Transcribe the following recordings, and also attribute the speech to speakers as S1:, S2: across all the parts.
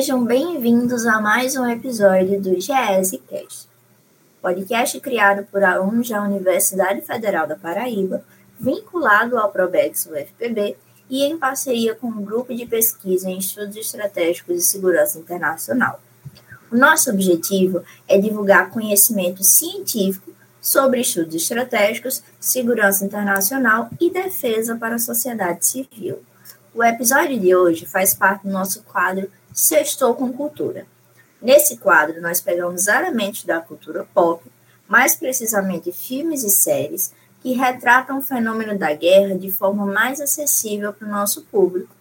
S1: Sejam bem-vindos a mais um episódio do GESCast, podcast criado por alunos da Universidade Federal da Paraíba, vinculado ao Probex UFPB e em parceria com o Grupo de Pesquisa em Estudos Estratégicos de Segurança Internacional. O nosso objetivo é divulgar conhecimento científico sobre estudos estratégicos, segurança internacional e defesa para a sociedade civil. O episódio de hoje faz parte do nosso quadro Sextou com Cultura. Nesse quadro, nós pegamos elementos da cultura pop, mais precisamente filmes e séries, que retratam o fenômeno da guerra de forma mais acessível para o nosso público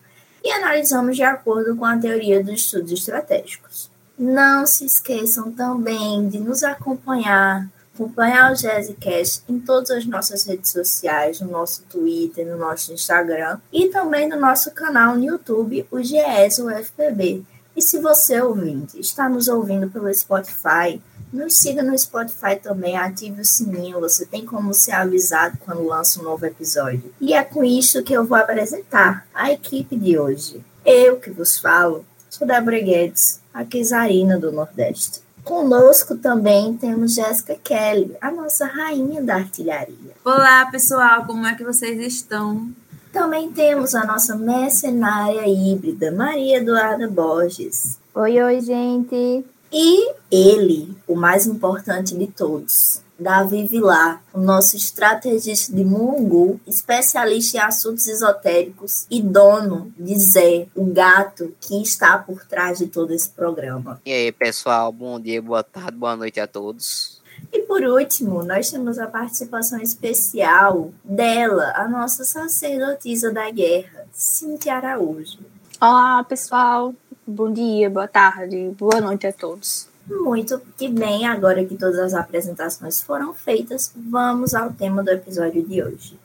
S1: e analisamos de acordo com a teoria dos estudos estratégicos. Não se esqueçam também de nos acompanhar acompanhar o Jazzcast em todas as nossas redes sociais, no nosso Twitter, no nosso Instagram e também no nosso canal no YouTube, o GS UFPB. E se você, ouvinte, está nos ouvindo pelo Spotify, nos siga no Spotify também, ative o sininho, você tem como ser avisado quando lança um novo episódio. E é com isso que eu vou apresentar a equipe de hoje. Eu que vos falo, sou Débora Guedes, a Quesarina do Nordeste. Conosco também temos Jéssica Kelly, a nossa rainha da artilharia.
S2: Olá, pessoal, como é que vocês estão?
S1: Também temos a nossa mercenária híbrida, Maria Eduarda Borges.
S3: Oi, oi, gente.
S1: E ele, o mais importante de todos, Davi Vilar, o nosso estrategista de Mungu, especialista em assuntos esotéricos e dono de Zé, o gato que está por trás de todo esse programa.
S4: E aí, pessoal, bom dia, boa tarde, boa noite a todos.
S1: E por último, nós temos a participação especial dela, a nossa sacerdotisa da guerra, Cintia Araújo.
S3: Olá, pessoal. Bom dia, boa tarde, boa noite a todos.
S1: Muito que bem, agora que todas as apresentações foram feitas, vamos ao tema do episódio de hoje.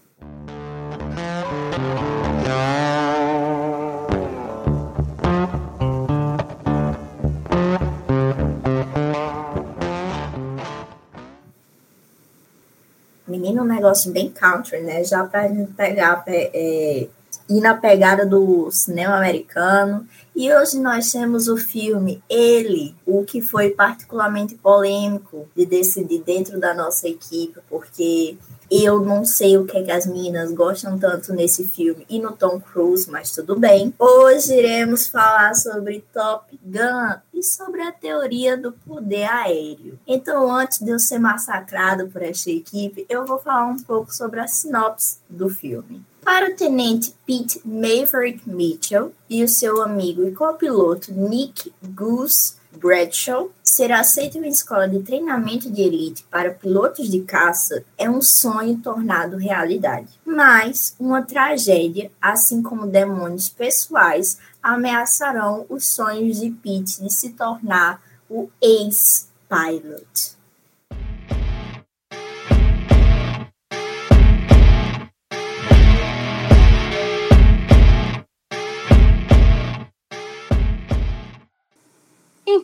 S1: Menino, um negócio bem country, né? Já pra gente pegar, é, ir na pegada do cinema americano e hoje nós temos o filme Ele, o que foi particularmente polêmico de decidir dentro da nossa equipe, porque eu não sei o que, é que as meninas gostam tanto nesse filme e no Tom Cruise, mas tudo bem. Hoje iremos falar sobre Top Gun e sobre a teoria do poder aéreo. Então, antes de eu ser massacrado por esta equipe, eu vou falar um pouco sobre a sinopse do filme. Para o tenente Pete Maverick Mitchell e o seu amigo e copiloto Nick Goose Bradshaw, ser aceito em uma escola de treinamento de elite para pilotos de caça é um sonho tornado realidade. Mas uma tragédia, assim como demônios pessoais, ameaçarão os sonhos de Pete de se tornar o ex-pilot.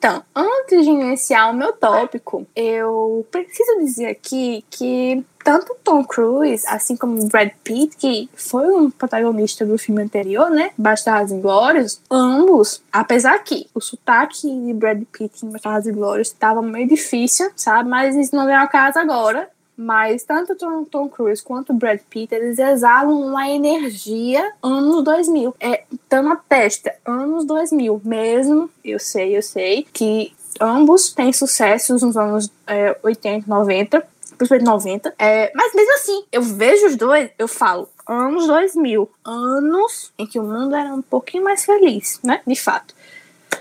S3: Então, antes de iniciar o meu tópico, eu preciso dizer aqui que tanto Tom Cruise, assim como Brad Pitt, que foi um protagonista do filme anterior, né? Bastardos Inglórios, ambos, apesar que o sotaque de Brad Pitt em Bastardos Inglórios estava meio difícil, sabe? Mas isso não vem ao caso agora mas tanto Tom, Tom Cruise quanto Brad Pitt, eles exalam uma energia anos 2000. É, tá na testa, anos 2000 mesmo, eu sei, eu sei, que ambos têm sucessos nos anos é, 80, 90, principalmente 90, é, mas mesmo assim, eu vejo os dois, eu falo, anos 2000, anos em que o mundo era um pouquinho mais feliz, né, de fato.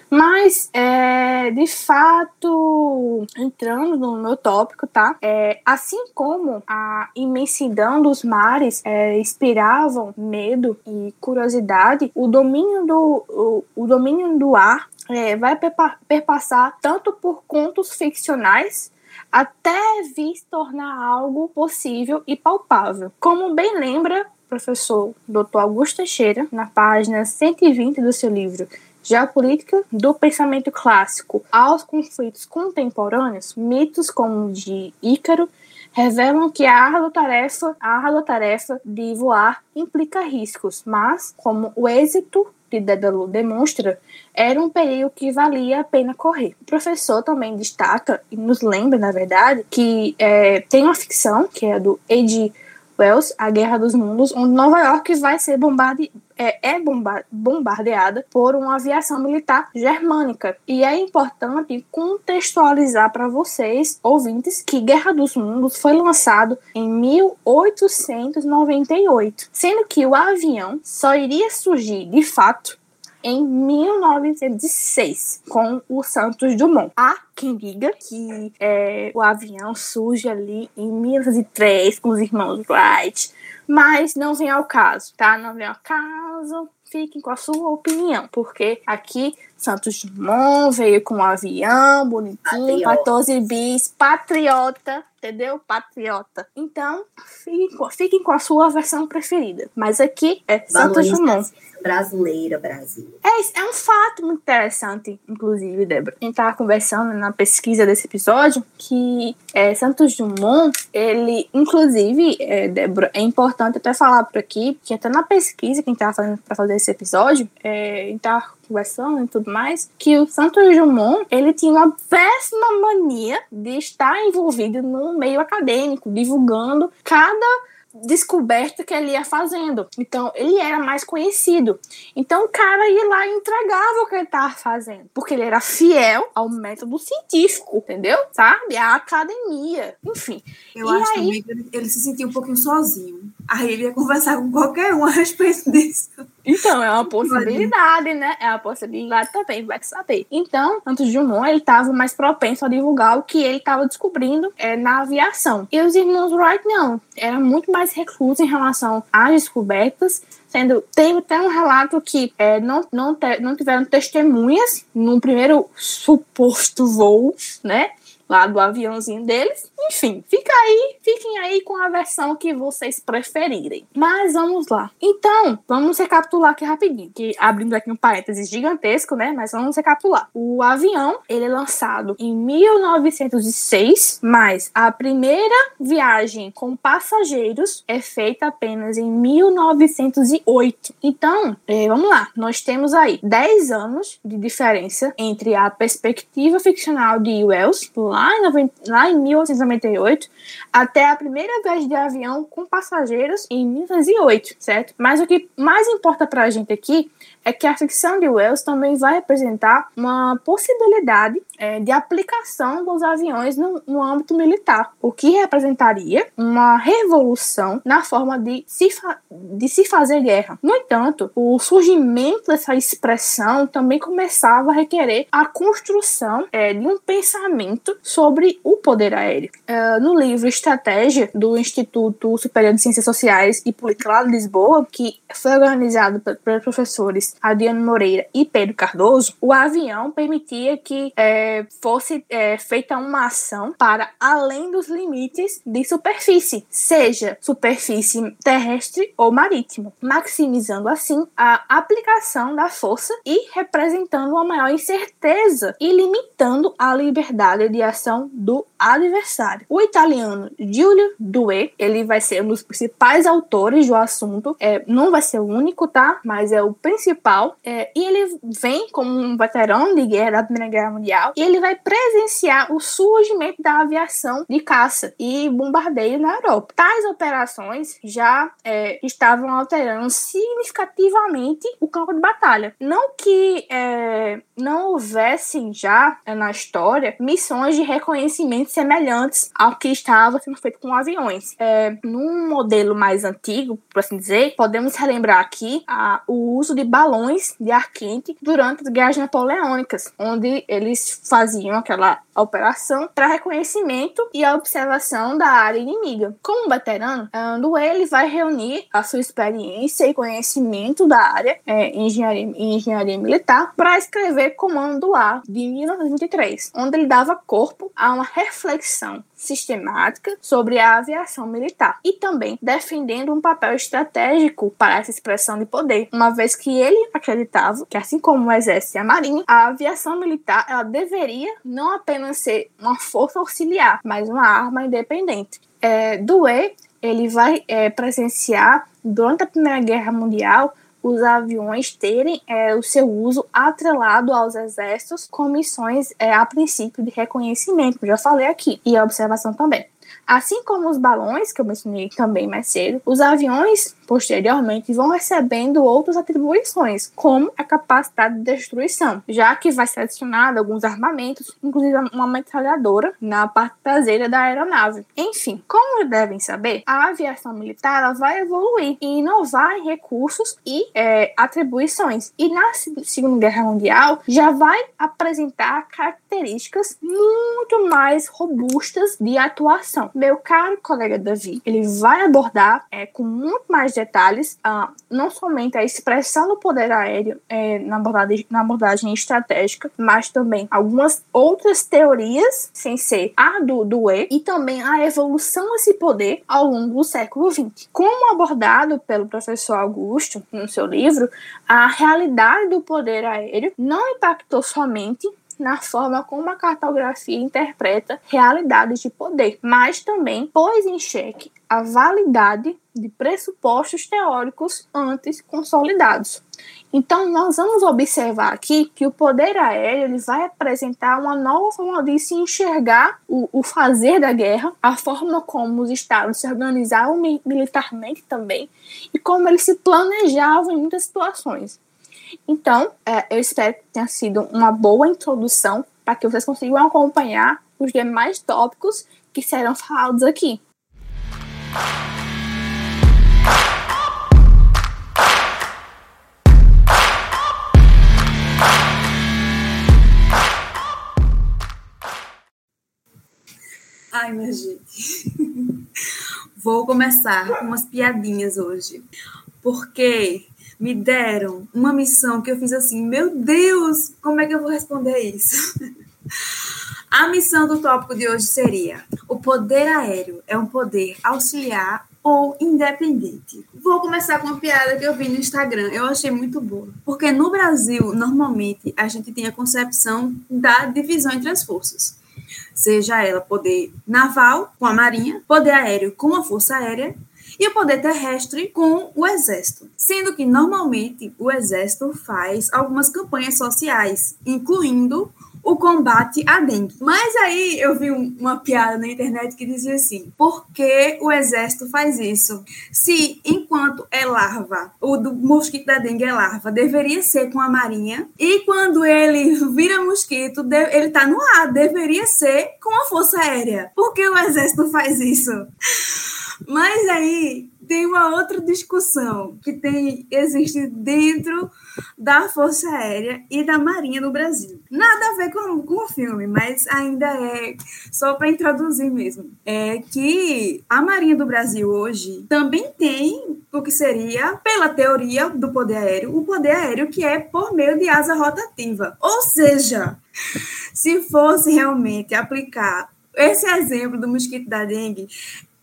S3: Mas, é, de fato, entrando no meu tópico, tá? É, assim como a imensidão dos mares é, inspiravam medo e curiosidade, o domínio do, o, o domínio do ar é, vai perpassar tanto por contos ficcionais até vir se tornar algo possível e palpável. Como bem lembra professor Dr. Augusto Teixeira, na página 120 do seu livro geopolítica do pensamento clássico aos conflitos contemporâneos, mitos como o de Ícaro revelam que a árdua tarefa, a árdua tarefa de voar implica riscos, mas como o êxito de Dédalo demonstra, era um perigo que valia a pena correr. O professor também destaca, e nos lembra, na verdade, que é, tem uma ficção, que é do Ed Wells, A Guerra dos Mundos, onde Nova York vai ser bombade, é, é bomba, bombardeada por uma aviação militar germânica. E é importante contextualizar para vocês, ouvintes, que Guerra dos Mundos foi lançado em 1898, sendo que o avião só iria surgir de fato em 1906 com o Santos Dumont. Há quem diga que é, o avião surge ali em 1903 com os irmãos Wright, mas não vem ao caso, tá? Não vem ao caso. Fiquem com a sua opinião, porque aqui Santos Dumont veio com um avião bonitinho, patriota. 14 bis, patriota, entendeu? Patriota. Então, fiquem com, fiquem com a sua versão preferida. Mas aqui é Santos Dumont
S1: brasileira, Brasil.
S3: É, é um fato muito interessante, inclusive, Débora. A gente estava conversando na pesquisa desse episódio que é, Santos Dumont, ele, inclusive, é, Débora, é importante até falar por aqui, que até na pesquisa que a gente estava fazendo para fazer esse episódio, é, a gente estava conversando e tudo mais, que o Santos Dumont, ele tinha uma péssima mania de estar envolvido no meio acadêmico, divulgando cada descoberta que ele ia fazendo. Então, ele era mais conhecido. Então, o cara ia lá e entregava o que ele estava fazendo. Porque ele era fiel ao método científico, entendeu? Sabe? A academia. Enfim.
S2: Eu e acho aí... também que ele, ele se sentia um pouquinho sozinho. Aí ele ia conversar com qualquer um a respeito disso.
S3: Então, é uma possibilidade, né? É uma possibilidade também, vai saber. Então, Santos Dumont, ele estava mais propenso a divulgar o que ele estava descobrindo é, na aviação. E os irmãos Wright, não. Era muito mais recluso em relação às descobertas, sendo tem até um relato que é, não, não, te, não tiveram testemunhas no primeiro suposto voo, né? Lá do aviãozinho deles. Enfim, fica aí, fiquem aí com a versão que vocês preferirem. Mas vamos lá. Então, vamos recapitular aqui rapidinho, que abrindo aqui um parênteses gigantesco, né? Mas vamos recapitular. O avião, ele é lançado em 1906, mas a primeira viagem com passageiros é feita apenas em 1908. Então, é, vamos lá. Nós temos aí 10 anos de diferença entre a perspectiva ficcional de Wells, lá lá em, lá em 1898 até a primeira viagem de avião com passageiros em 1908, certo? Mas o que mais importa para a gente aqui é que a ficção de Wells também vai representar uma possibilidade é, de aplicação dos aviões no, no, âmbito militar, o que representaria uma revolução na forma de se, de se fazer guerra. No entanto, o surgimento dessa expressão também começava a requerer a construção é, de um pensamento sobre o poder aéreo. É, no livro Estratégia do Instituto Superior de Ciências Sociais e Política lá de Lisboa, que foi organizado pelos professores Adriano Moreira e Pedro Cardoso, o avião permitia que é, fosse é, feita uma ação para além dos limites de superfície, seja superfície terrestre ou marítima, maximizando assim a aplicação da força e representando uma maior incerteza e limitando a liberdade de ação do adversário. O italiano Giulio Due, ele vai ser um dos principais autores do assunto, é, não vai ser o único, tá? Mas é o principal. É, e ele vem como um veterano de guerra da Primeira Guerra Mundial ele vai presenciar o surgimento da aviação de caça e bombardeio na Europa. Tais operações já é, estavam alterando significativamente o campo de batalha. Não que é, não houvessem já é, na história missões de reconhecimento semelhantes ao que estava sendo feito com aviões. É, num modelo mais antigo, por assim dizer, podemos relembrar aqui a, o uso de balões de ar quente durante as guerras napoleônicas, onde eles faziam aquela operação para reconhecimento e a observação da área inimiga. Como veterano, Ando ele vai reunir a sua experiência e conhecimento da área é, engenharia, engenharia militar para escrever Comando A de 1923, onde ele dava corpo a uma reflexão sistemática sobre a aviação militar e também defendendo um papel estratégico para essa expressão de poder, uma vez que ele acreditava que, assim como o Exército e a Marinha, a aviação militar ela deveria não apenas ser uma força auxiliar, mas uma arma independente. É, Dewey ele vai é, presenciar durante a Primeira Guerra Mundial os aviões terem é, o seu uso atrelado aos exércitos com missões é, a princípio de reconhecimento, já falei aqui, e a observação também. Assim como os balões, que eu mencionei também mais cedo, os aviões posteriormente vão recebendo outras atribuições, como a capacidade de destruição, já que vai ser adicionado alguns armamentos, inclusive uma metralhadora na parte traseira da aeronave. Enfim, como devem saber, a aviação militar vai evoluir e inovar em recursos e é, atribuições. E na Segunda Guerra Mundial já vai apresentar características muito mais robustas de atuação. Meu caro colega Davi, ele vai abordar é, com muito mais detalhes, ah, não somente a expressão do poder aéreo é, na, abordagem, na abordagem estratégica, mas também algumas outras teorias, sem ser a do, do E, e também a evolução desse poder ao longo do século XX. Como abordado pelo professor Augusto no seu livro, a realidade do poder aéreo não impactou somente na forma como a cartografia interpreta realidades de poder, mas também pôs em xeque a validade de pressupostos teóricos antes consolidados. Então, nós vamos observar aqui que o poder aéreo ele vai apresentar uma nova forma de se enxergar o, o fazer da guerra, a forma como os estados se organizavam militarmente também e como eles se planejavam em muitas situações. Então, é, eu espero que tenha sido uma boa introdução para que vocês consigam acompanhar os demais tópicos que serão falados aqui.
S2: Ai, minha gente. Vou começar com umas piadinhas hoje. Porque me deram uma missão que eu fiz assim, meu Deus, como é que eu vou responder isso? A missão do tópico de hoje seria: o poder aéreo é um poder auxiliar ou independente. Vou começar com uma piada que eu vi no Instagram. Eu achei muito boa. Porque no Brasil, normalmente, a gente tem a concepção da divisão entre as forças. Seja ela poder naval com a marinha, poder aéreo com a força aérea e o poder terrestre com o exército. Sendo que normalmente o exército faz algumas campanhas sociais, incluindo o combate à dengue. Mas aí eu vi uma piada na internet que dizia assim: por que o exército faz isso? Se enquanto é larva, o do mosquito da dengue é larva, deveria ser com a marinha, e quando ele vira mosquito, ele tá no ar, deveria ser com a força aérea. Por que o exército faz isso? Mas aí tem uma outra discussão que tem existe dentro da Força Aérea e da Marinha no Brasil. Nada a ver com, com o filme, mas ainda é só para introduzir mesmo. É que a Marinha do Brasil hoje também tem o que seria, pela teoria do poder aéreo, o poder aéreo que é por meio de asa rotativa. Ou seja, se fosse realmente aplicar esse exemplo do mosquito da dengue,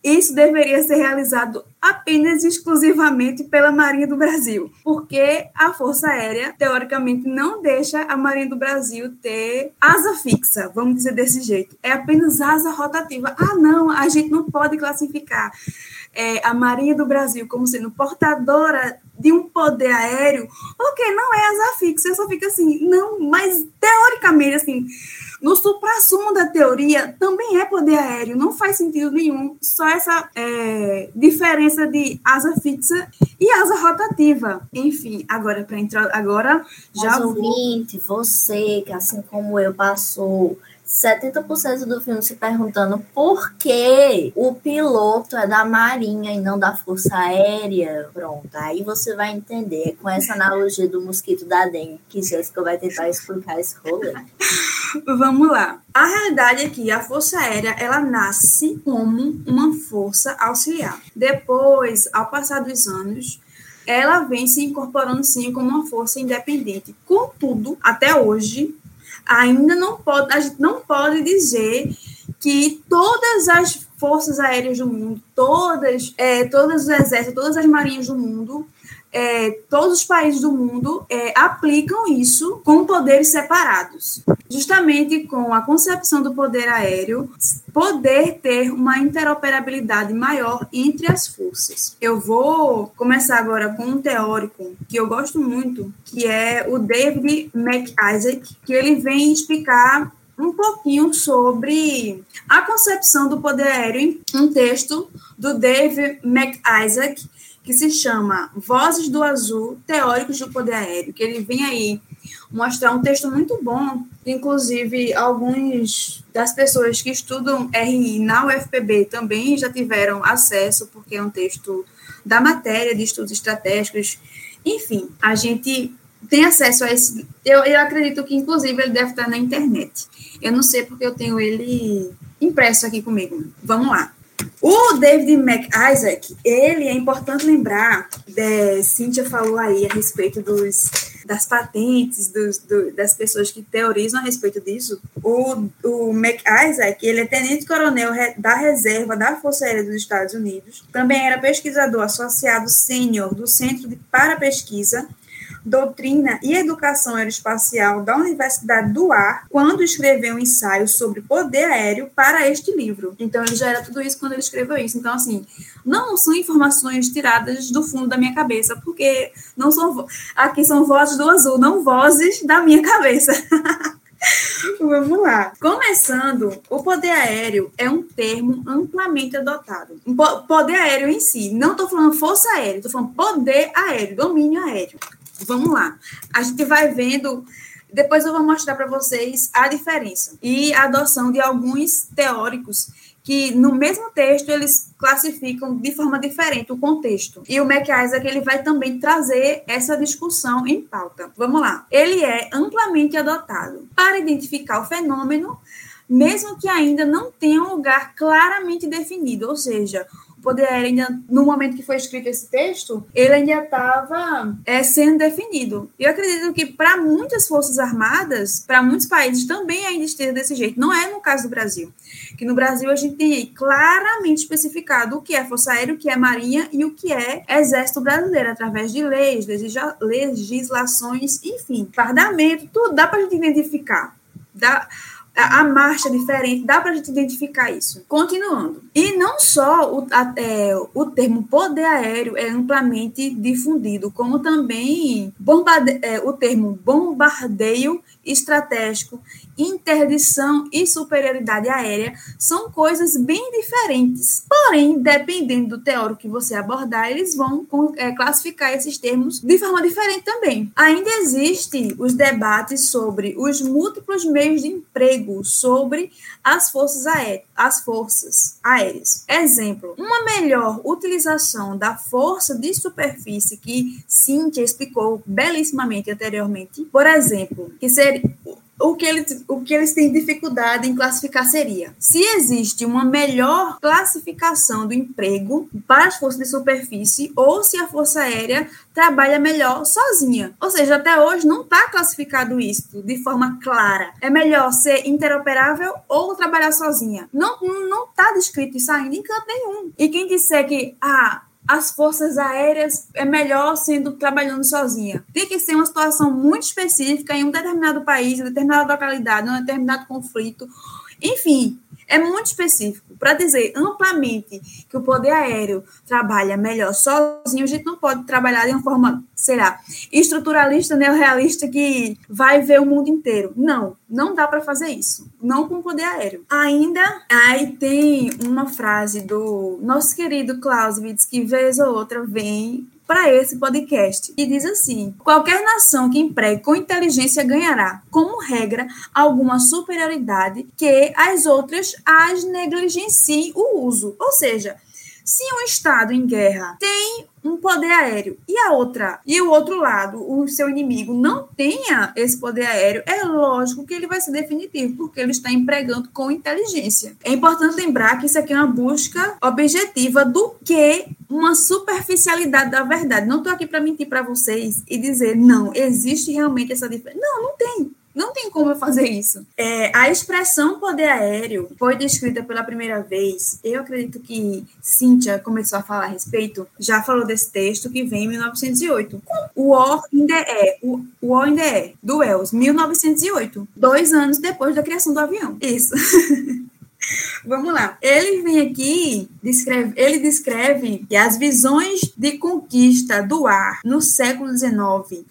S2: isso deveria ser realizado apenas e exclusivamente pela Marinha do Brasil, porque a Força Aérea, teoricamente, não deixa a Marinha do Brasil ter asa fixa, vamos dizer desse jeito. É apenas asa rotativa. Ah, não, a gente não pode classificar é, a Marinha do Brasil como sendo portadora de um poder aéreo, porque não é asa fixa. Só fico assim, não, mas teoricamente, assim no supra-sumo da teoria também é poder aéreo, não faz sentido nenhum, só essa é, diferença de asa fixa e asa rotativa. Enfim, agora para entrar, agora já
S1: Mas, vou... ouvinte, você que assim como eu passou 70% do filme se perguntando por que o piloto é da Marinha e não da Força Aérea. Pronto, aí você vai entender com essa analogia do mosquito da dengue que Jéssica vai tentar explicar esse rolê.
S2: Vamos lá. A realidade é que a Força Aérea ela nasce como uma força auxiliar. Depois, ao passar dos anos, ela vem se incorporando sim como uma força independente. Contudo, até hoje, ainda não pode, a gente não pode dizer que todas as forças aéreas do mundo, todas, é, todos os exércitos, todas as marinhas do mundo é, todos os países do mundo é, aplicam isso com poderes separados, justamente com a concepção do poder aéreo poder ter uma interoperabilidade maior entre as forças. Eu vou começar agora com um teórico que eu gosto muito, que é o David McIsaac, que ele vem explicar um pouquinho sobre a concepção do poder aéreo um texto do Dave McIsaac, que se chama Vozes do Azul, Teóricos do Poder Aéreo, que ele vem aí mostrar um texto muito bom, inclusive alguns das pessoas que estudam RI na UFPB também já tiveram acesso, porque é um texto da matéria de estudos estratégicos. Enfim, a gente tem acesso a esse. Eu, eu acredito que, inclusive, ele deve estar na internet. Eu não sei porque eu tenho ele impresso aqui comigo. Vamos lá. O David McIsaac, ele é importante lembrar, de, Cíntia falou aí a respeito dos, das patentes, dos, do, das pessoas que teorizam a respeito disso. O, o McIsaac, ele é tenente-coronel da reserva da Força Aérea dos Estados Unidos, também era pesquisador associado sênior do Centro de, para Pesquisa Doutrina e Educação Aeroespacial da Universidade do Ar, quando escreveu um ensaio sobre poder aéreo para este livro. Então, ele já era tudo isso quando ele escreveu isso. Então, assim, não são informações tiradas do fundo da minha cabeça, porque não são. Aqui são vozes do azul, não vozes da minha cabeça. Vamos lá. Começando, o poder aéreo é um termo amplamente adotado. Poder aéreo em si, não estou falando força aérea, estou falando poder aéreo, domínio aéreo. Vamos lá. A gente vai vendo. Depois eu vou mostrar para vocês a diferença e a adoção de alguns teóricos que no mesmo texto eles classificam de forma diferente o contexto. E o McIsaac ele vai também trazer essa discussão em pauta. Vamos lá. Ele é amplamente adotado para identificar o fenômeno, mesmo que ainda não tenha um lugar claramente definido, ou seja, poder ainda, no momento que foi escrito esse texto, ele ainda estava é, sendo definido. Eu acredito que para muitas forças armadas, para muitos países também ainda esteja desse jeito. Não é no caso do Brasil. Que no Brasil a gente tem claramente especificado o que é Força Aérea, o que é Marinha e o que é Exército Brasileiro, através de leis, legislações, enfim, fardamento, tudo dá para a gente identificar. Dá, a, a marcha diferente, dá para a gente identificar isso. Continuando. E não só o, a, é, o termo poder aéreo é amplamente difundido, como também bombarde, é, o termo bombardeio estratégico, interdição e superioridade aérea são coisas bem diferentes. Porém, dependendo do teórico que você abordar, eles vão é, classificar esses termos de forma diferente também. Ainda existem os debates sobre os múltiplos meios de emprego sobre as forças aéreas, as forças aéreas. Exemplo, uma melhor utilização da força de superfície que Cíntia explicou belíssimamente anteriormente, por exemplo, que seria o que, eles, o que eles têm dificuldade em classificar seria se existe uma melhor classificação do emprego para as forças de superfície ou se a Força Aérea trabalha melhor sozinha. Ou seja, até hoje não está classificado isso de forma clara. É melhor ser interoperável ou trabalhar sozinha. Não não está descrito isso ainda em canto nenhum. E quem disser que ah, as forças aéreas é melhor sendo trabalhando sozinha. Tem que ser uma situação muito específica em um determinado país, em determinada localidade, em um determinado conflito. Enfim, é muito específico. Para dizer amplamente que o poder aéreo trabalha melhor sozinho, a gente não pode trabalhar de uma forma, será, estruturalista, neorrealista que vai ver o mundo inteiro. Não, não dá para fazer isso. Não com o poder aéreo. Ainda aí tem uma frase do nosso querido Clausewitz que vez ou outra vem para esse podcast. E diz assim: qualquer nação que empregue com inteligência ganhará, como regra, alguma superioridade que as outras as negligenciem o uso. Ou seja, se um estado em guerra tem um poder aéreo e a outra e o outro lado, o seu inimigo não tenha esse poder aéreo, é lógico que ele vai ser definitivo, porque ele está empregando com inteligência. É importante lembrar que isso aqui é uma busca objetiva do que uma superficialidade da verdade. Não estou aqui para mentir para vocês e dizer não, existe realmente essa diferença. Não, não tem. Não tem como eu fazer isso. É, a expressão poder aéreo foi descrita pela primeira vez. Eu acredito que Cíntia começou a falar a respeito, já falou desse texto que vem em 1908. O in the Air, o the Air, do Wells, 1908. Dois anos depois da criação do avião. Isso. Vamos lá. Ele vem aqui, descreve, ele descreve que as visões de conquista do ar no século XIX,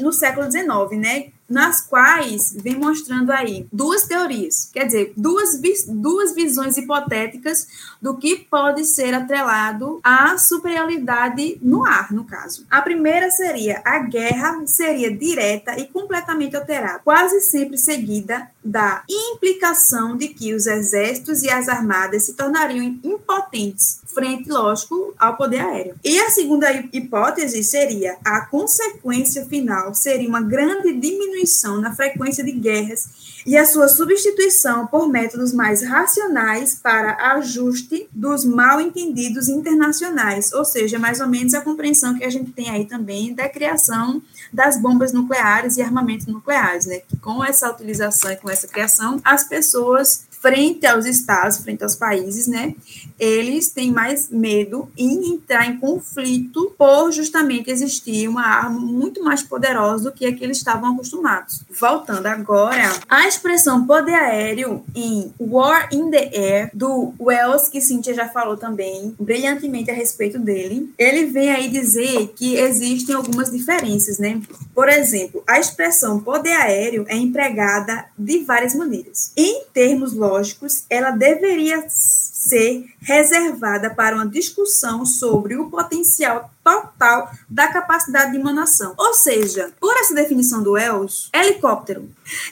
S2: no século XIX, né? Nas quais vem mostrando aí duas teorias, quer dizer, duas, duas visões hipotéticas do que pode ser atrelado à superioridade no ar, no caso. A primeira seria a guerra seria direta e completamente alterada, quase sempre seguida da implicação de que os exércitos e as armadas se tornariam impotentes frente, lógico, ao poder aéreo. E a segunda hipótese seria a consequência final seria uma grande diminuição na frequência de guerras e a sua substituição por métodos mais racionais para ajuste dos mal entendidos internacionais, ou seja, mais ou menos a compreensão que a gente tem aí também da criação das bombas nucleares e armamentos nucleares, né? Que com essa utilização e com essa criação, as pessoas frente aos estados, frente aos países, né? Eles têm mais medo em entrar em conflito por justamente existir uma arma muito mais poderosa do que a que eles estavam acostumados. Voltando agora, a expressão poder aéreo em War in the Air, do Wells, que Cynthia já falou também brilhantemente a respeito dele, ele vem aí dizer que existem algumas diferenças, né? Por exemplo, a expressão poder aéreo é empregada de várias maneiras. Em termos biológicos, ela deveria ser reservada para uma discussão sobre o potencial total da capacidade de emanação. Ou seja, por essa definição do Wells, helicóptero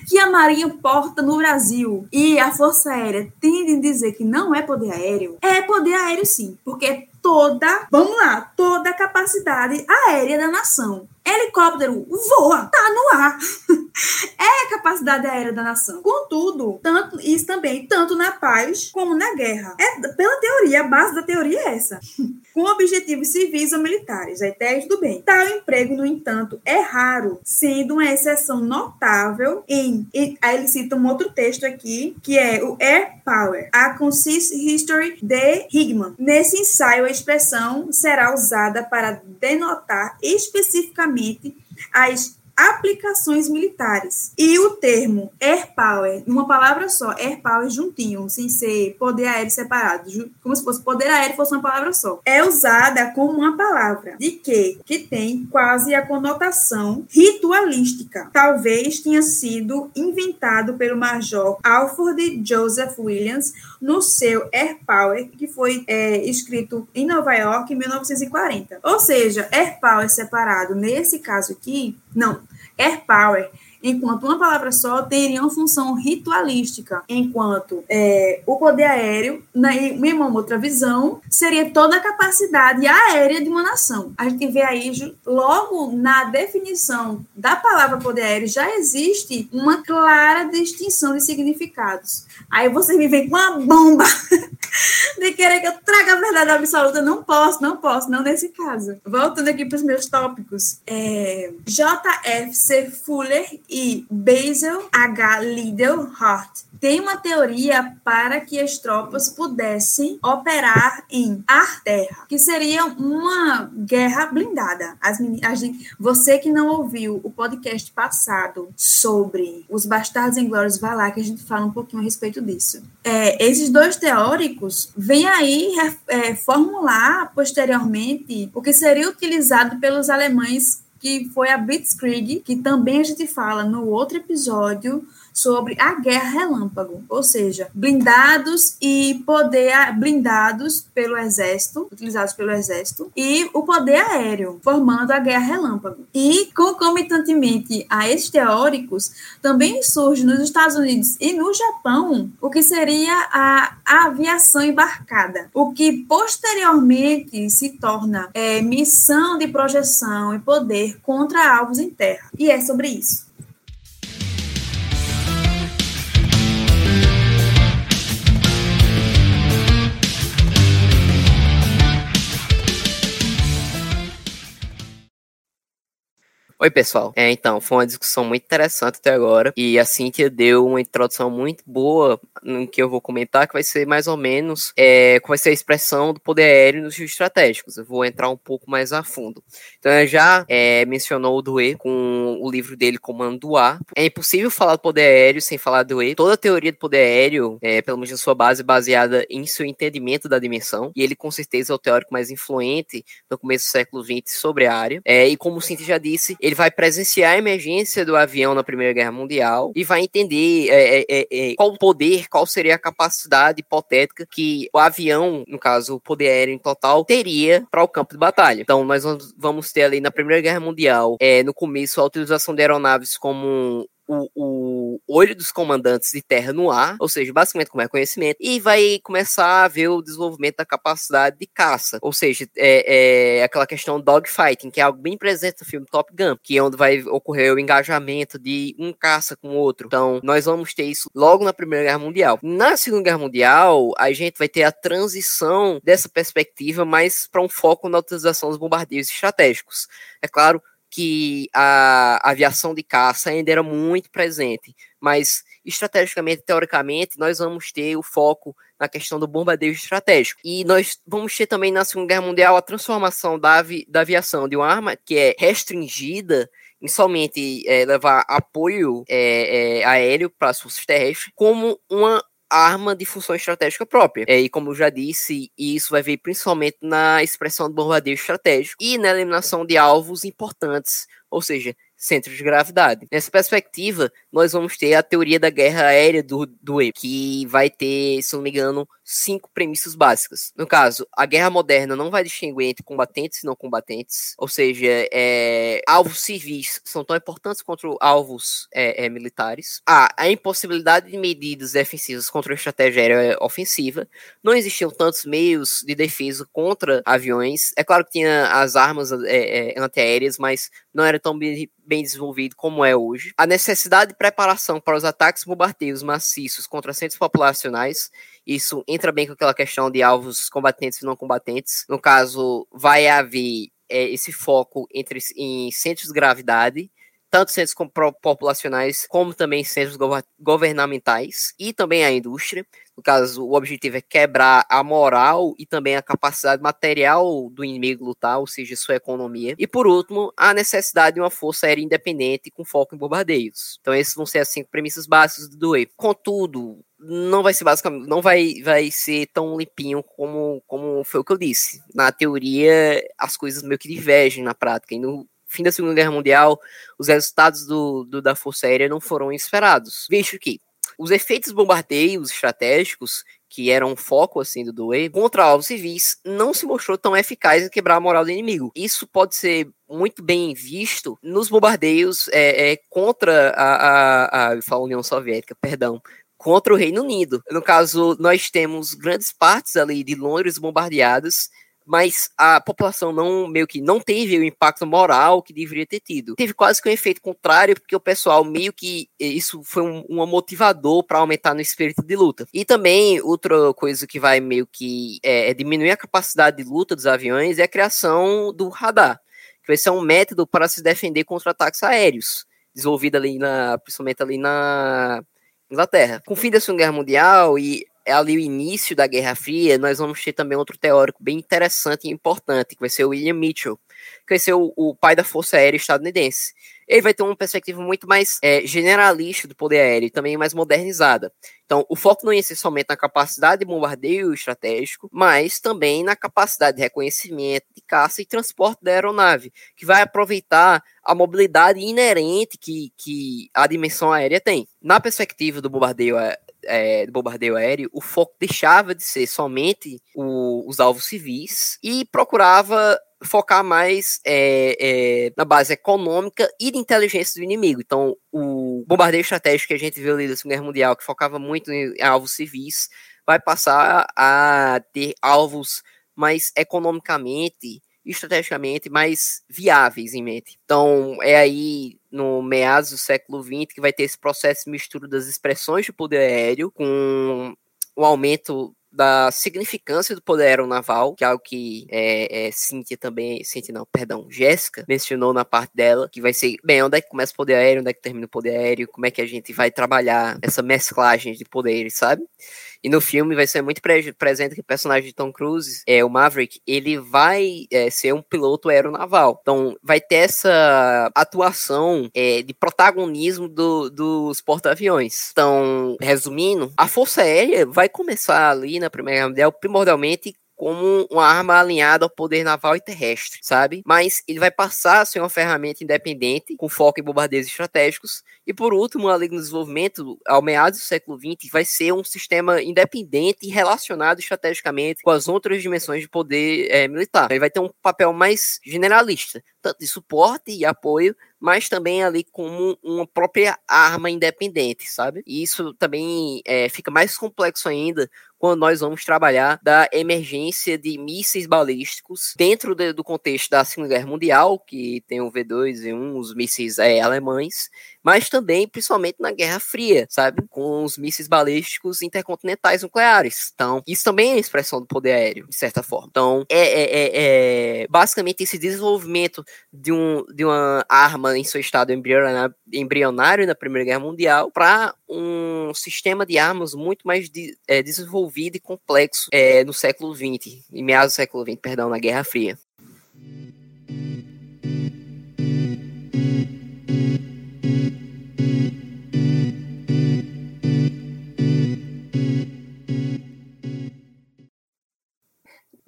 S2: que a Marinha porta no Brasil e a Força Aérea tendem a dizer que não é poder aéreo, é poder aéreo sim, porque toda, vamos lá, toda a capacidade aérea da nação helicóptero voa, tá no ar. é a capacidade aérea da nação. Contudo, tanto isso também, tanto na paz como na guerra. É pela teoria, a base da teoria é essa. Com objetivos civis ou militares, até tudo bem. Tal emprego, no entanto, é raro, sendo uma exceção notável em. aí ele cita um outro texto aqui, que é o Air Power, a Consist History de Higman. Nesse ensaio, a expressão será usada para denotar especificamente as aplicações militares. E o termo air power, uma palavra só, air power juntinho, sem ser poder aéreo separado, como se fosse poder aéreo fosse uma palavra só, é usada como uma palavra de que que tem quase a conotação ritualística. Talvez tenha sido inventado pelo Major Alfred Joseph Williams no seu Air Power, que foi é, escrito em Nova York em 1940. Ou seja, Air Power separado nesse caso aqui, não, Air Power enquanto uma palavra só teria uma função ritualística, enquanto é, o poder aéreo, na mesma outra visão, seria toda a capacidade aérea de uma nação. A gente vê aí, logo na definição da palavra poder aéreo, já existe uma clara distinção de significados. Aí você me vem com uma bomba de querer que eu traga a verdade absoluta. Não posso, não posso, não nesse caso. Voltando aqui para os meus tópicos. É, J.F.C. Fuller e Basil H. Liddell Hart tem uma teoria para que as tropas pudessem operar em ar-terra, que seria uma guerra blindada. As, você que não ouviu o podcast passado sobre os bastardos inglórios, vai lá que a gente fala um pouquinho a respeito disso. É, esses dois teóricos vêm aí é, formular posteriormente o que seria utilizado pelos alemães que foi a Blitzkrieg, que também a gente fala no outro episódio sobre a guerra relâmpago, ou seja, blindados e poder blindados pelo exército, utilizados pelo exército, e o poder aéreo, formando a guerra relâmpago. E concomitantemente a esses teóricos, também surge nos Estados Unidos e no Japão o que seria a aviação embarcada, o que posteriormente se torna é, missão de projeção e poder contra alvos em terra. E é sobre isso.
S4: Oi, pessoal. É, então, foi uma discussão muito interessante até agora. E a Cíntia deu uma introdução muito boa no que eu vou comentar, que vai ser mais ou menos é, qual vai ser a expressão do poder aéreo nos estratégicos. Eu vou entrar um pouco mais a fundo. Então, eu já é, mencionou o Dewey com o livro dele, Comando do Ar. É impossível falar do poder aéreo sem falar do Dewey. Toda a teoria do poder aéreo, é, pelo menos na sua base, é baseada em seu entendimento da dimensão. E ele, com certeza, é o teórico mais influente no começo do século XX sobre a área. É, e como o Cíntia já disse, ele vai presenciar a emergência do avião na Primeira Guerra Mundial e vai entender é, é, é, é qual poder, qual seria a capacidade hipotética que o avião, no caso, o poder aéreo em total, teria para o campo de batalha. Então, nós vamos ter ali na Primeira Guerra Mundial, é, no começo, a utilização de aeronaves como o, o olho dos comandantes de terra no ar, ou seja, basicamente como reconhecimento, e vai começar a ver o desenvolvimento da capacidade de caça, ou seja, é, é aquela questão dogfighting, que é algo bem presente no filme Top Gun, que é onde vai ocorrer o engajamento de um caça com o outro. Então, nós vamos ter isso logo na Primeira Guerra Mundial. Na Segunda Guerra Mundial, a gente vai ter a transição dessa perspectiva mais para um foco na utilização dos bombardeios estratégicos. É claro, que a aviação de caça ainda era muito presente, mas estrategicamente, teoricamente, nós vamos ter o foco na questão do bombardeio estratégico. E nós vamos ter também na Segunda Guerra Mundial a transformação da, avi da aviação de uma arma que é restringida em somente é, levar apoio é, é, aéreo para as forças terrestres, como uma arma de função estratégica própria. É, e como eu já disse, isso vai vir principalmente na expressão do bombardeio estratégico e na eliminação de alvos importantes, ou seja, centros de gravidade. Nessa perspectiva, nós vamos ter a teoria da guerra aérea do, do E, que vai ter, se não me engano, cinco premissas básicas. No caso, a guerra moderna não vai distinguir entre combatentes e não combatentes, ou seja, é, alvos civis são tão importantes quanto alvos é, é, militares. A, impossibilidade de medidas defensivas contra a estratégia ofensiva. Não existiam tantos meios de defesa contra aviões. É claro que tinha as armas é, é, antiaéreas, mas não era tão bem, bem desenvolvido como é hoje. A necessidade de preparação para os ataques bombardeios maciços contra centros populacionais isso entra bem com aquela questão de alvos combatentes e não combatentes. No caso, vai haver é, esse foco entre em centros de gravidade, tanto centros populacionais como também centros governamentais e também a indústria. No caso, o objetivo é quebrar a moral e também a capacidade material do inimigo lutar, ou seja, sua economia. E por último, a necessidade de uma força aérea independente com foco em bombardeios. Então, esses vão ser as cinco premissas básicas do E. Contudo, não vai ser basicamente, não vai, vai ser tão limpinho como, como foi o que eu disse. Na teoria, as coisas meio que divergem na prática. E no fim da Segunda Guerra Mundial, os resultados do, do da Força Aérea não foram esperados. Visto que os efeitos bombardeios estratégicos, que eram um foco assim do Dewey, contra alvos civis, não se mostrou tão eficaz em quebrar a moral do inimigo. Isso pode ser muito bem visto nos bombardeios é, é, contra a, a, a União Soviética, perdão, contra o Reino Unido. No caso, nós temos grandes partes ali de Londres bombardeadas, mas a população não meio que não teve o impacto moral que deveria ter tido. Teve quase que um efeito contrário, porque o pessoal meio que isso foi um, um motivador para aumentar no espírito de luta. E também outra coisa que vai meio que é, é diminuir a capacidade de luta dos aviões é a criação do radar, que vai ser um método para se defender contra ataques aéreos, desenvolvido ali na, principalmente ali na Inglaterra. Com o fim da Segunda Guerra Mundial e ali o início da Guerra Fria, nós vamos ter também outro teórico bem interessante e importante, que vai ser o William Mitchell, que vai ser o, o pai da Força Aérea estadunidense ele vai ter uma perspectiva muito mais é, generalista do poder aéreo também mais modernizada. Então, o foco não ia ser somente na capacidade de bombardeio estratégico, mas também na capacidade de reconhecimento, de caça e transporte da aeronave, que vai aproveitar a mobilidade inerente que, que a dimensão aérea tem. Na perspectiva do bombardeio é, do bombardeio aéreo, o foco deixava de ser somente o, os alvos civis e procurava focar mais é, é, na base econômica e de inteligência do inimigo. Então, o bombardeio estratégico que a gente viu ali da Segunda Guerra Mundial, que focava muito em alvos civis, vai passar a ter alvos mais economicamente estrategicamente mais viáveis em mente. Então, é aí no meados do século XX que vai ter esse processo de mistura das expressões de poder aéreo com o aumento da significância do poder aeronaval, que é algo que é, é, Cíntia também, Cíntia não, perdão, Jéssica mencionou na parte dela, que vai ser, bem, onde é que começa o poder aéreo, onde é que termina o poder aéreo, como é que a gente vai trabalhar essa mesclagem de poderes, sabe? E no filme vai ser muito pre presente que o personagem de Tom Cruise, é, o Maverick, ele vai é, ser um piloto aeronaval. Então vai ter essa atuação é, de protagonismo do, dos porta-aviões. Então, resumindo, a Força Aérea vai começar ali na Primeira Guerra Mundial primordialmente como uma arma alinhada ao poder naval e terrestre, sabe? Mas ele vai passar a ser uma ferramenta independente, com foco em bombardeios estratégicos, e por último, ali no desenvolvimento, ao meados do século XX, vai ser um sistema independente e relacionado estrategicamente com as outras dimensões de poder é, militar. Ele vai ter um papel mais generalista, tanto de suporte e apoio, mas também ali como uma própria arma independente, sabe? E isso também é, fica mais complexo ainda quando nós vamos trabalhar da emergência de mísseis balísticos dentro de, do contexto da Segunda Guerra Mundial, que tem o V2 e 1, os mísseis é, alemães, mas também, principalmente na Guerra Fria, sabe? Com os mísseis balísticos intercontinentais nucleares. Então, isso também é expressão do poder aéreo, de certa forma. Então, é, é, é, é basicamente esse desenvolvimento de, um, de uma arma em seu estado embrionário, na Primeira Guerra Mundial para um sistema de armas muito mais de, é, desenvolvido e complexo é, no século XX, em meados do século XX, perdão, na Guerra Fria.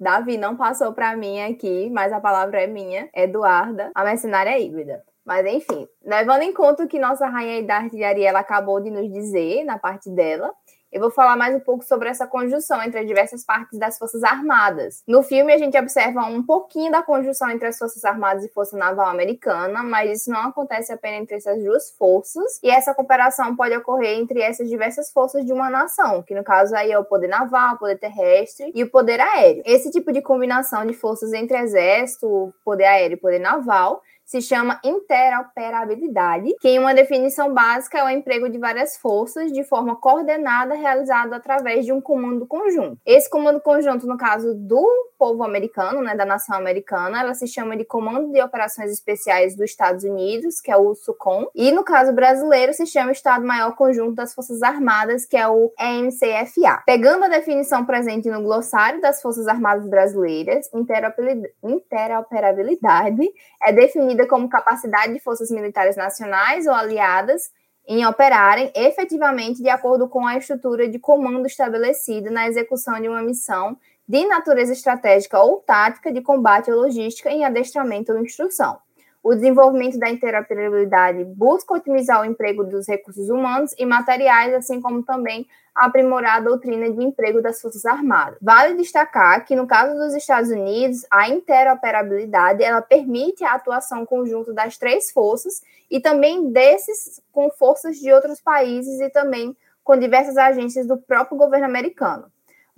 S5: Davi não passou para mim aqui, mas a palavra é minha, Eduarda, a mercenária híbrida. Mas enfim, levando em conta o que nossa rainha da artilharia ela acabou de nos dizer na parte dela, eu vou falar mais um pouco sobre essa conjunção entre as diversas partes das Forças Armadas. No filme, a gente observa um pouquinho da conjunção entre as Forças Armadas e Força Naval Americana, mas isso não acontece apenas entre essas duas forças, e essa cooperação pode ocorrer entre essas diversas forças de uma nação, que no caso aí é o poder naval, o poder terrestre e o poder aéreo. Esse tipo de combinação de forças entre exército, poder aéreo e poder naval se chama interoperabilidade, que em uma definição básica é o emprego de várias forças de forma coordenada realizado através de um comando conjunto. Esse comando conjunto, no caso do povo americano, né, da nação americana, ela se chama de Comando de Operações Especiais dos Estados Unidos, que é o SUCOM, e no caso brasileiro se chama Estado-Maior Conjunto das Forças Armadas, que é o EMCFA. Pegando a definição presente no glossário das Forças Armadas Brasileiras, interoperabilidade é definida como capacidade de forças militares nacionais ou aliadas em operarem efetivamente de acordo com a estrutura de comando estabelecida na execução de uma missão de natureza estratégica ou tática de combate ou logística em adestramento ou instrução. O desenvolvimento da interoperabilidade busca otimizar o emprego dos recursos humanos e materiais, assim como também aprimorar a doutrina de emprego das Forças Armadas. Vale destacar que, no caso dos Estados Unidos, a interoperabilidade ela permite a atuação conjunta das três forças e também desses com forças de outros países e também com diversas agências do próprio governo americano.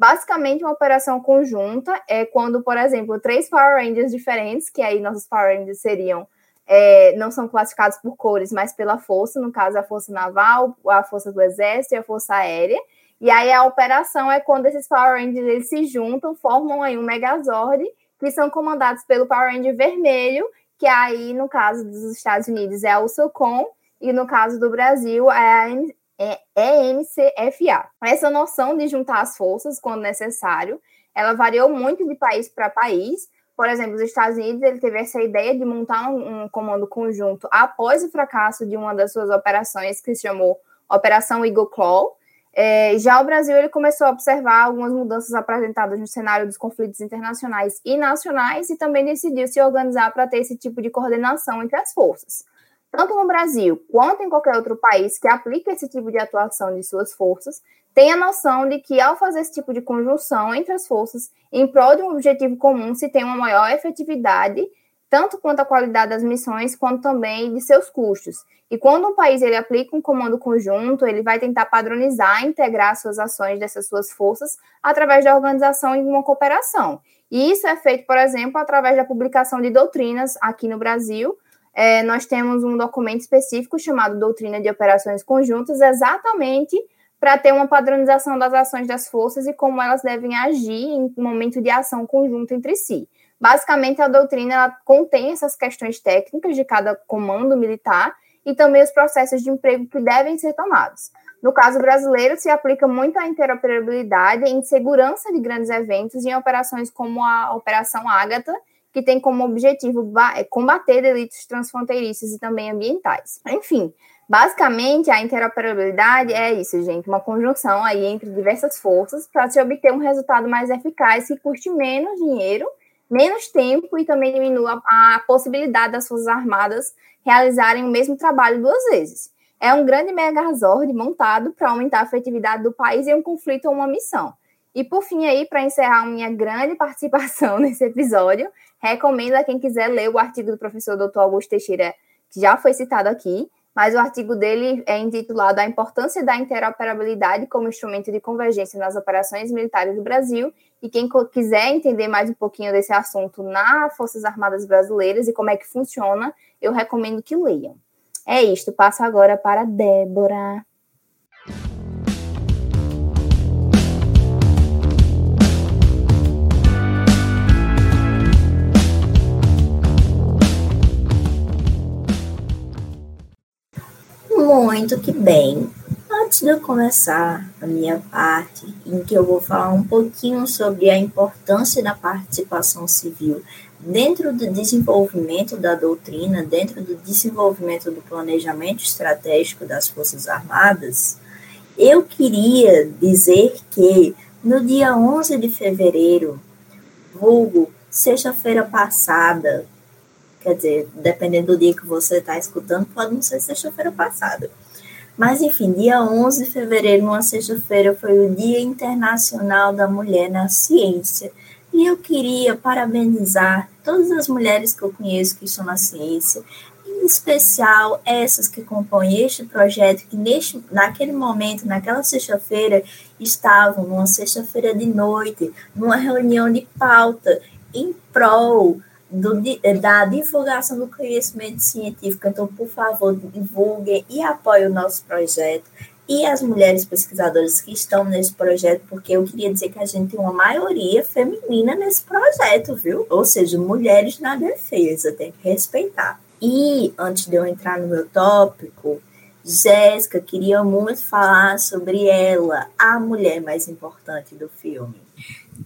S5: Basicamente, uma operação conjunta é quando, por exemplo, três Power Rangers diferentes, que aí nossos Power Rangers seriam, é, não são classificados por cores, mas pela força, no caso, a Força Naval, a Força do Exército e a Força Aérea. E aí a operação é quando esses Power Rangers eles se juntam, formam aí um Megazord, que são comandados pelo Power Ranger vermelho, que aí, no caso dos Estados Unidos, é o SOCOM, e no caso do Brasil, a é EMCFA. Essa noção de juntar as forças quando necessário, ela variou muito de país para país. Por exemplo, os Estados Unidos ele teve essa ideia de montar um, um comando conjunto após o fracasso de uma das suas operações, que se chamou Operação Eagle Claw. É, já o Brasil ele começou a observar algumas mudanças apresentadas no cenário dos conflitos internacionais e nacionais e também decidiu se organizar para ter esse tipo de coordenação entre as forças tanto no Brasil quanto em qualquer outro país que aplique esse tipo de atuação de suas forças, tenha noção de que, ao fazer esse tipo de conjunção entre as forças em prol de um objetivo comum, se tem uma maior efetividade, tanto quanto a qualidade das missões, quanto também de seus custos. E quando um país ele aplica um comando conjunto, ele vai tentar padronizar, integrar suas ações dessas suas forças através da organização em uma cooperação. E isso é feito, por exemplo, através da publicação de doutrinas aqui no Brasil, é, nós temos um documento específico chamado Doutrina de Operações Conjuntas, exatamente para ter uma padronização das ações das forças e como elas devem agir em momento de ação conjunta entre si. Basicamente, a doutrina contém essas questões técnicas de cada comando militar e também os processos de emprego que devem ser tomados. No caso brasileiro, se aplica muito a interoperabilidade em segurança de grandes eventos e em operações como a Operação Ágata, que tem como objetivo é, combater delitos transfronteiriços e também ambientais. Enfim, basicamente a interoperabilidade é isso, gente, uma conjunção aí entre diversas forças para se obter um resultado mais eficaz que custe menos dinheiro, menos tempo e também diminua a possibilidade das forças armadas realizarem o mesmo trabalho duas vezes é um grande megazord montado para aumentar a efetividade do país em um conflito ou uma missão. E por fim aí, para encerrar minha grande participação nesse episódio, recomendo a quem quiser ler o artigo do professor Dr. Augusto Teixeira, que já foi citado aqui, mas o artigo dele é intitulado A Importância da Interoperabilidade como Instrumento de Convergência nas Operações Militares do Brasil. E quem quiser entender mais um pouquinho desse assunto nas Forças Armadas Brasileiras e como é que funciona, eu recomendo que leiam. É isto, passo agora para Débora.
S1: Muito que bem. Antes de eu começar a minha parte, em que eu vou falar um pouquinho sobre a importância da participação civil dentro do desenvolvimento da doutrina, dentro do desenvolvimento do planejamento estratégico das Forças Armadas, eu queria dizer que no dia 11 de fevereiro, vulgo sexta-feira passada, quer dizer, dependendo do dia que você está escutando, pode não ser sexta-feira passada. Mas, enfim, dia 11 de fevereiro, uma sexta-feira, foi o Dia Internacional da Mulher na Ciência. E eu queria parabenizar todas as mulheres que eu conheço que estão na ciência, em especial essas que compõem este projeto, que neste, naquele momento, naquela sexta-feira, estavam numa sexta-feira de noite, numa reunião de pauta em prol do, da divulgação do conhecimento científico. Então, por favor, divulguem e apoiem o nosso projeto e as mulheres pesquisadoras que estão nesse projeto, porque eu queria dizer que a gente tem uma maioria feminina nesse projeto, viu? Ou seja, mulheres na defesa, tem que respeitar. E antes de eu entrar no meu tópico, Jéssica queria muito falar sobre ela, a mulher mais importante do filme.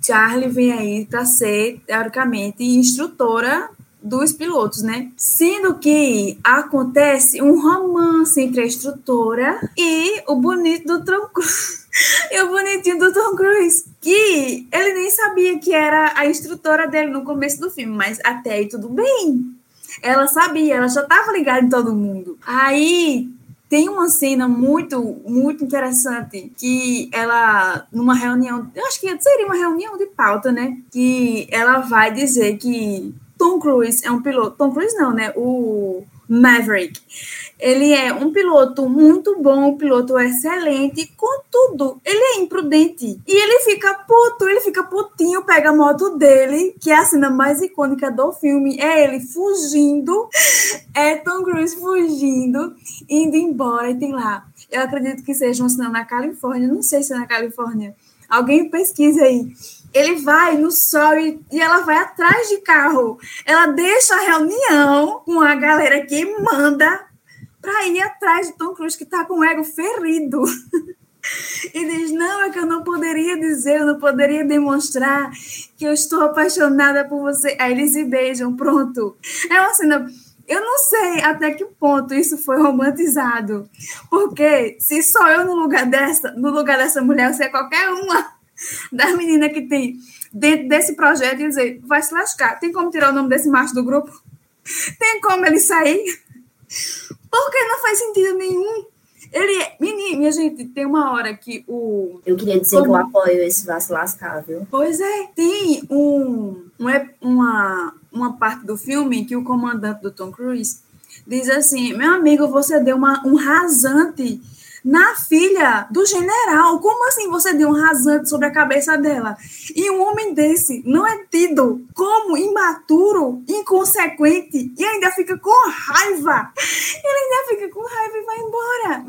S2: Charlie vem aí para ser, teoricamente, instrutora dos pilotos, né? Sendo que acontece um romance entre a instrutora e o bonito do Tom Cruise. e o bonitinho do Tom Cruise. Que ele nem sabia que era a instrutora dele no começo do filme, mas até aí tudo bem. Ela sabia, ela já estava ligada em todo mundo. Aí tem uma cena muito, muito interessante que ela, numa reunião, eu acho que seria uma reunião de pauta, né? Que ela vai dizer que Tom Cruise é um piloto. Tom Cruise não, né? O Maverick. Ele é um piloto muito bom, um piloto excelente, contudo, ele é imprudente. E ele fica puto, ele fica putinho, pega a moto dele, que é a cena mais icônica do filme, é ele fugindo, é Tom Cruise fugindo, indo embora, e tem lá. Eu acredito que seja uma cena na Califórnia, não sei se é na Califórnia. Alguém pesquisa aí ele vai no sol e, e, ela vai atrás de carro. Ela deixa a reunião com a galera que manda para ir atrás de Tom Cruise, que está com o ego ferido. e diz: Não, é que eu não poderia dizer, eu não poderia demonstrar que eu estou apaixonada por você. Aí eles se beijam, pronto. É uma cena. Eu não sei até que ponto isso foi romantizado. Porque se sou eu no lugar dessa, no lugar dessa mulher, você é qualquer uma das meninas que tem dentro desse projeto e dizer, vai se lascar. Tem como tirar o nome desse macho do grupo? Tem como ele sair? Porque não faz sentido nenhum. Ele é. Menina, minha gente, tem uma hora que o.
S1: Eu queria dizer Como... que eu apoio esse vai se lascar, viu?
S2: Pois é, tem um, um, uma, uma parte do filme que o comandante do Tom Cruise diz assim: meu amigo, você deu uma, um rasante na filha do general. Como assim você deu um rasante sobre a cabeça dela? E um homem desse não é tido como imaturo, inconsequente e ainda fica com raiva. Ele ainda fica com raiva e vai embora.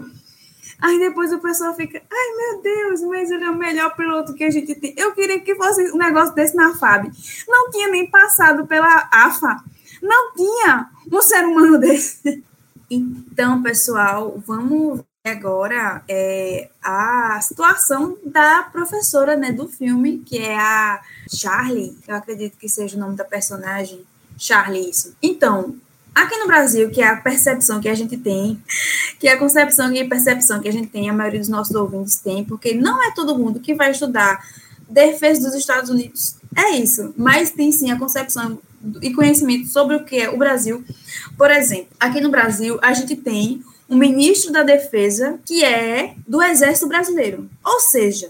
S2: Aí depois o pessoal fica, ai meu Deus, mas ele é o melhor piloto que a gente tem. Eu queria que fosse um negócio desse na FAB. Não tinha nem passado pela AFA. Não tinha um ser humano desse. Então, pessoal, vamos agora é, a situação da professora né, do filme, que é a Charlie, eu acredito que seja o nome da personagem. Charlie, isso. Então, aqui no Brasil, que é a percepção que a gente tem, que é a concepção e percepção que a gente tem, a maioria dos nossos ouvintes tem, porque não é todo mundo que vai estudar defesa dos Estados Unidos. É isso, mas tem sim a concepção e conhecimento sobre o que é o Brasil. Por exemplo, aqui no Brasil, a gente tem um ministro da Defesa que é do Exército Brasileiro. Ou seja,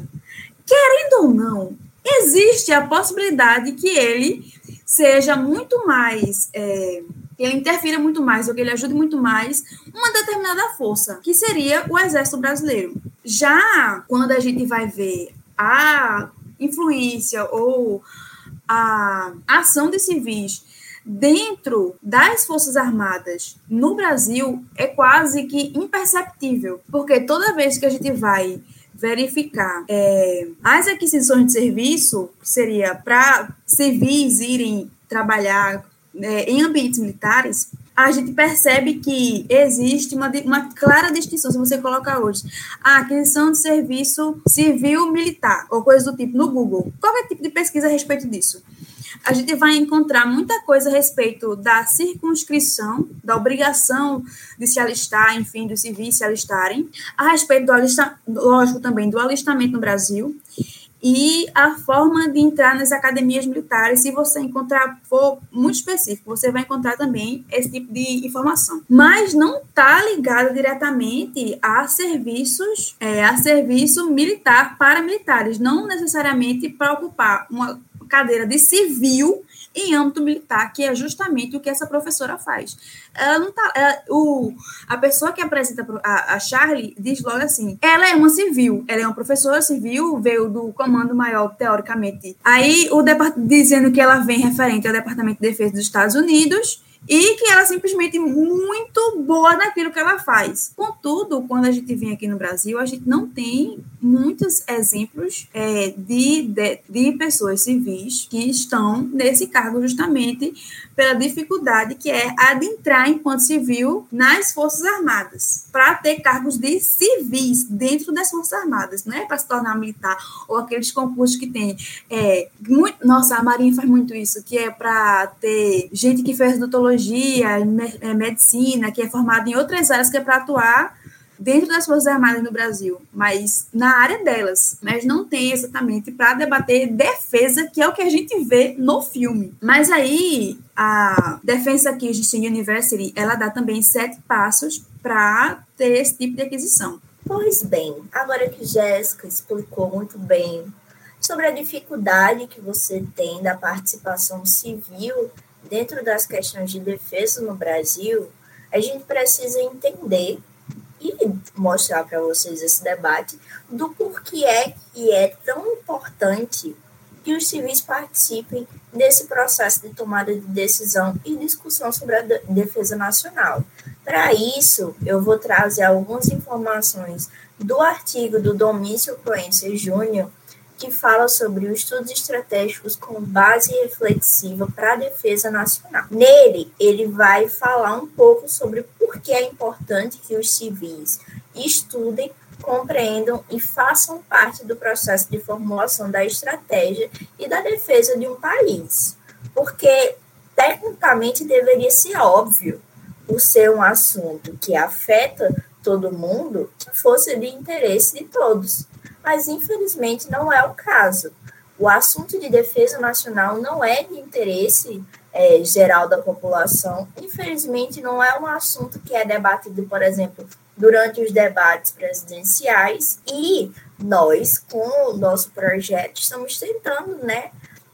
S2: querendo ou não, existe a possibilidade que ele seja muito mais. É, ele interfira muito mais, ou que ele ajude muito mais uma determinada força, que seria o Exército Brasileiro. Já quando a gente vai ver a influência ou a ação de civis dentro das Forças Armadas no Brasil é quase que imperceptível, porque toda vez que a gente vai verificar é, as aquisições de serviço, que seria para civis irem trabalhar é, em ambientes militares, a gente percebe que existe uma, uma clara distinção, se você colocar hoje, a aquisição de serviço civil militar, ou coisa do tipo, no Google. Qualquer tipo de pesquisa a respeito disso a gente vai encontrar muita coisa a respeito da circunscrição, da obrigação de se alistar, enfim, dos civis se alistarem, a respeito do alistamento, lógico também, do alistamento no Brasil, e a forma de entrar nas academias militares, se você encontrar, for muito específico, você vai encontrar também esse tipo de informação. Mas não está ligado diretamente a serviços, é, a serviço militar para militares, não necessariamente para ocupar uma cadeira de civil em âmbito militar, que é justamente o que essa professora faz. Ela não tá. Ela, o, a pessoa que apresenta a, a, Charlie diz logo assim: ela é uma civil, ela é uma professora civil, veio do comando maior, teoricamente. Aí o dizendo que ela vem referente ao Departamento de Defesa dos Estados Unidos e que ela é simplesmente muito boa naquilo que ela faz. Contudo, quando a gente vem aqui no Brasil, a gente não tem muitos exemplos é, de, de, de pessoas civis que estão nesse cargo justamente pela dificuldade que é adentrar enquanto civil nas Forças Armadas, para ter cargos de civis dentro das Forças Armadas, não é para se tornar militar, ou aqueles concursos que tem. É, muito, nossa, a Marinha faz muito isso, que é para ter gente que fez odontologia, é, medicina, que é formada em outras áreas que é para atuar dentro das Forças Armadas no Brasil, mas na área delas, mas não tem exatamente para debater defesa, que é o que a gente vê no filme. Mas aí a Defensa Kitchen University, ela dá também sete passos para ter esse tipo de aquisição.
S1: Pois bem, agora que Jéssica explicou muito bem sobre a dificuldade que você tem da participação civil dentro das questões de defesa no Brasil, a gente precisa entender e mostrar para vocês esse debate do porquê é que é tão importante que os civis participem desse processo de tomada de decisão e discussão sobre a defesa nacional. Para isso, eu vou trazer algumas informações do artigo do Domício Proença Júnior, que fala sobre os estudos estratégicos com base reflexiva para a defesa nacional. Nele, ele vai falar um pouco sobre por que é importante que os civis estudem, compreendam e façam parte do processo de formulação da estratégia e da defesa de um país. Porque, tecnicamente, deveria ser óbvio, por ser um assunto que afeta todo mundo, que fosse de interesse de todos mas infelizmente não é o caso. O assunto de defesa nacional não é de interesse é, geral da população. Infelizmente, não é um assunto que é debatido, por exemplo, durante os debates presidenciais. E nós, com o nosso projeto, estamos tentando né,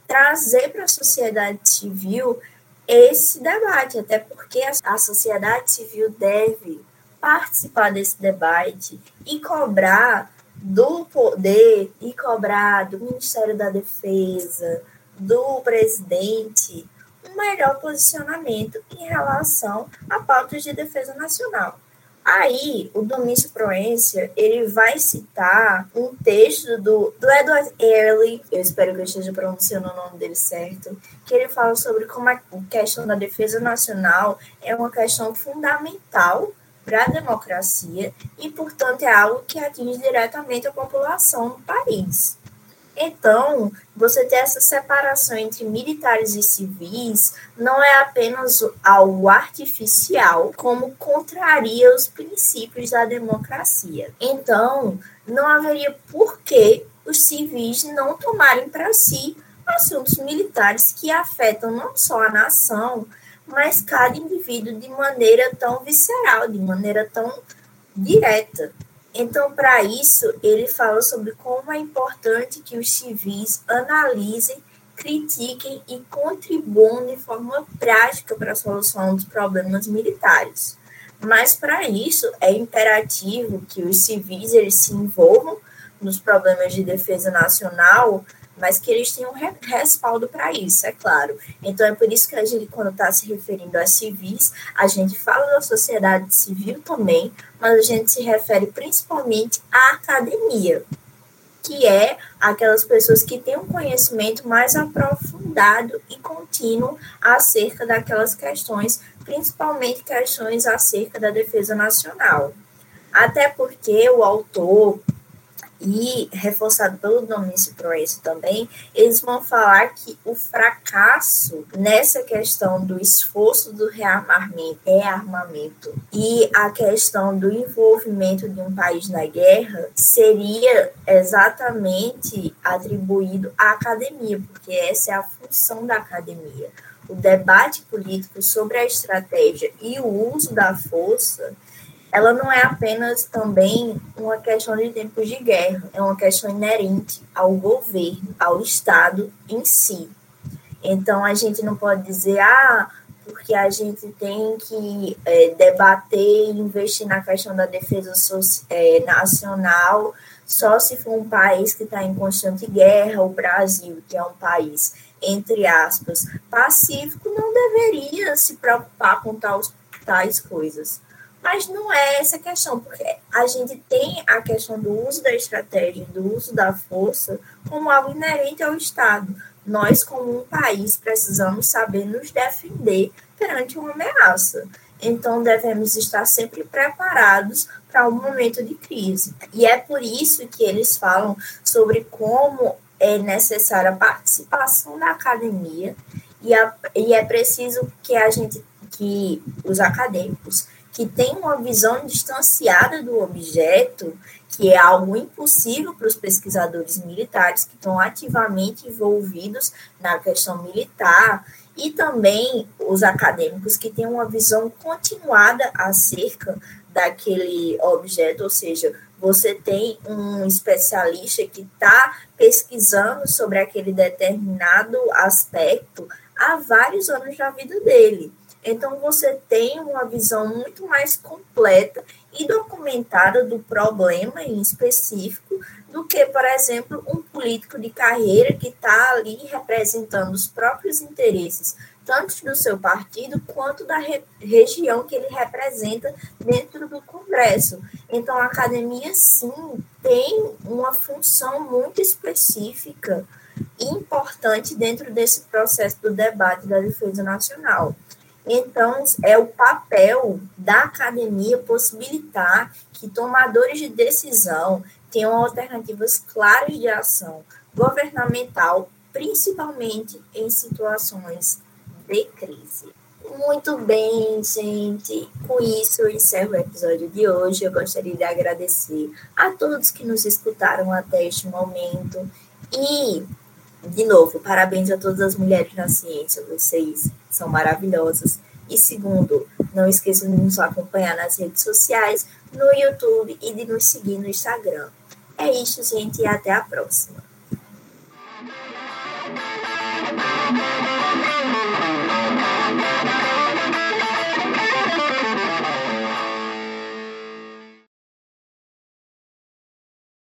S1: trazer para a sociedade civil esse debate, até porque a sociedade civil deve participar desse debate e cobrar do poder e cobrar do Ministério da Defesa, do presidente, um melhor posicionamento em relação a pautas de defesa nacional. Aí, o Domício Proença, ele vai citar um texto do, do Edward Early, eu espero que eu esteja pronunciando o nome dele certo, que ele fala sobre como a questão da defesa nacional é uma questão fundamental para a democracia e, portanto, é algo que atinge diretamente a população do país. Então, você ter essa separação entre militares e civis não é apenas algo artificial, como contraria os princípios da democracia. Então, não haveria por que os civis não tomarem para si assuntos militares que afetam não só a nação, mas cada indivíduo de maneira tão visceral, de maneira tão direta. Então, para isso, ele fala sobre como é importante que os civis analisem, critiquem e contribuam de forma prática para a solução dos problemas militares. Mas, para isso, é imperativo que os civis eles se envolvam nos problemas de defesa nacional mas que eles tenham respaldo para isso, é claro. Então é por isso que a gente, quando está se referindo a civis, a gente fala da sociedade civil também, mas a gente se refere principalmente à academia, que é aquelas pessoas que têm um conhecimento mais aprofundado e contínuo acerca daquelas questões, principalmente questões acerca da defesa nacional. Até porque o autor, e reforçado pelo Domício Proenço também, eles vão falar que o fracasso nessa questão do esforço do rearmamento, rearmamento e a questão do envolvimento de um país na guerra seria exatamente atribuído à academia, porque essa é a função da academia. O debate político sobre a estratégia e o uso da força ela não é apenas também uma questão de tempos de guerra, é uma questão inerente ao governo, ao Estado em si. Então, a gente não pode dizer, ah, porque a gente tem que é, debater e investir na questão da defesa é, nacional só se for um país que está em constante guerra, o Brasil, que é um país, entre aspas, pacífico, não deveria se preocupar com tais, tais coisas. Mas não é essa questão, porque a gente tem a questão do uso da estratégia, do uso da força, como algo inerente ao Estado. Nós, como um país, precisamos saber nos defender perante uma ameaça. Então, devemos estar sempre preparados para um momento de crise. E é por isso que eles falam sobre como é necessária a participação da academia e, a, e é preciso que a gente, que os acadêmicos, que tem uma visão distanciada do objeto, que é algo impossível para os pesquisadores militares que estão ativamente envolvidos na questão militar, e também os acadêmicos que têm uma visão continuada acerca daquele objeto, ou seja, você tem um especialista que está pesquisando sobre aquele determinado aspecto há vários anos da vida dele. Então, você tem uma visão muito mais completa e documentada do problema em específico do que, por exemplo, um político de carreira que está ali representando os próprios interesses, tanto do seu partido quanto da re região que ele representa dentro do Congresso. Então, a academia, sim, tem uma função muito específica e importante dentro desse processo do debate da defesa nacional. Então, é o papel da academia possibilitar que tomadores de decisão tenham alternativas claras de ação governamental, principalmente em situações de crise. Muito bem, gente. Com isso, eu encerro o episódio de hoje. Eu gostaria de agradecer a todos que nos escutaram até este momento. E, de novo, parabéns a todas as mulheres na ciência, vocês são maravilhosas. E segundo, não esqueçam de nos acompanhar nas redes sociais, no YouTube e de nos seguir no Instagram. É isso, gente, e até a próxima.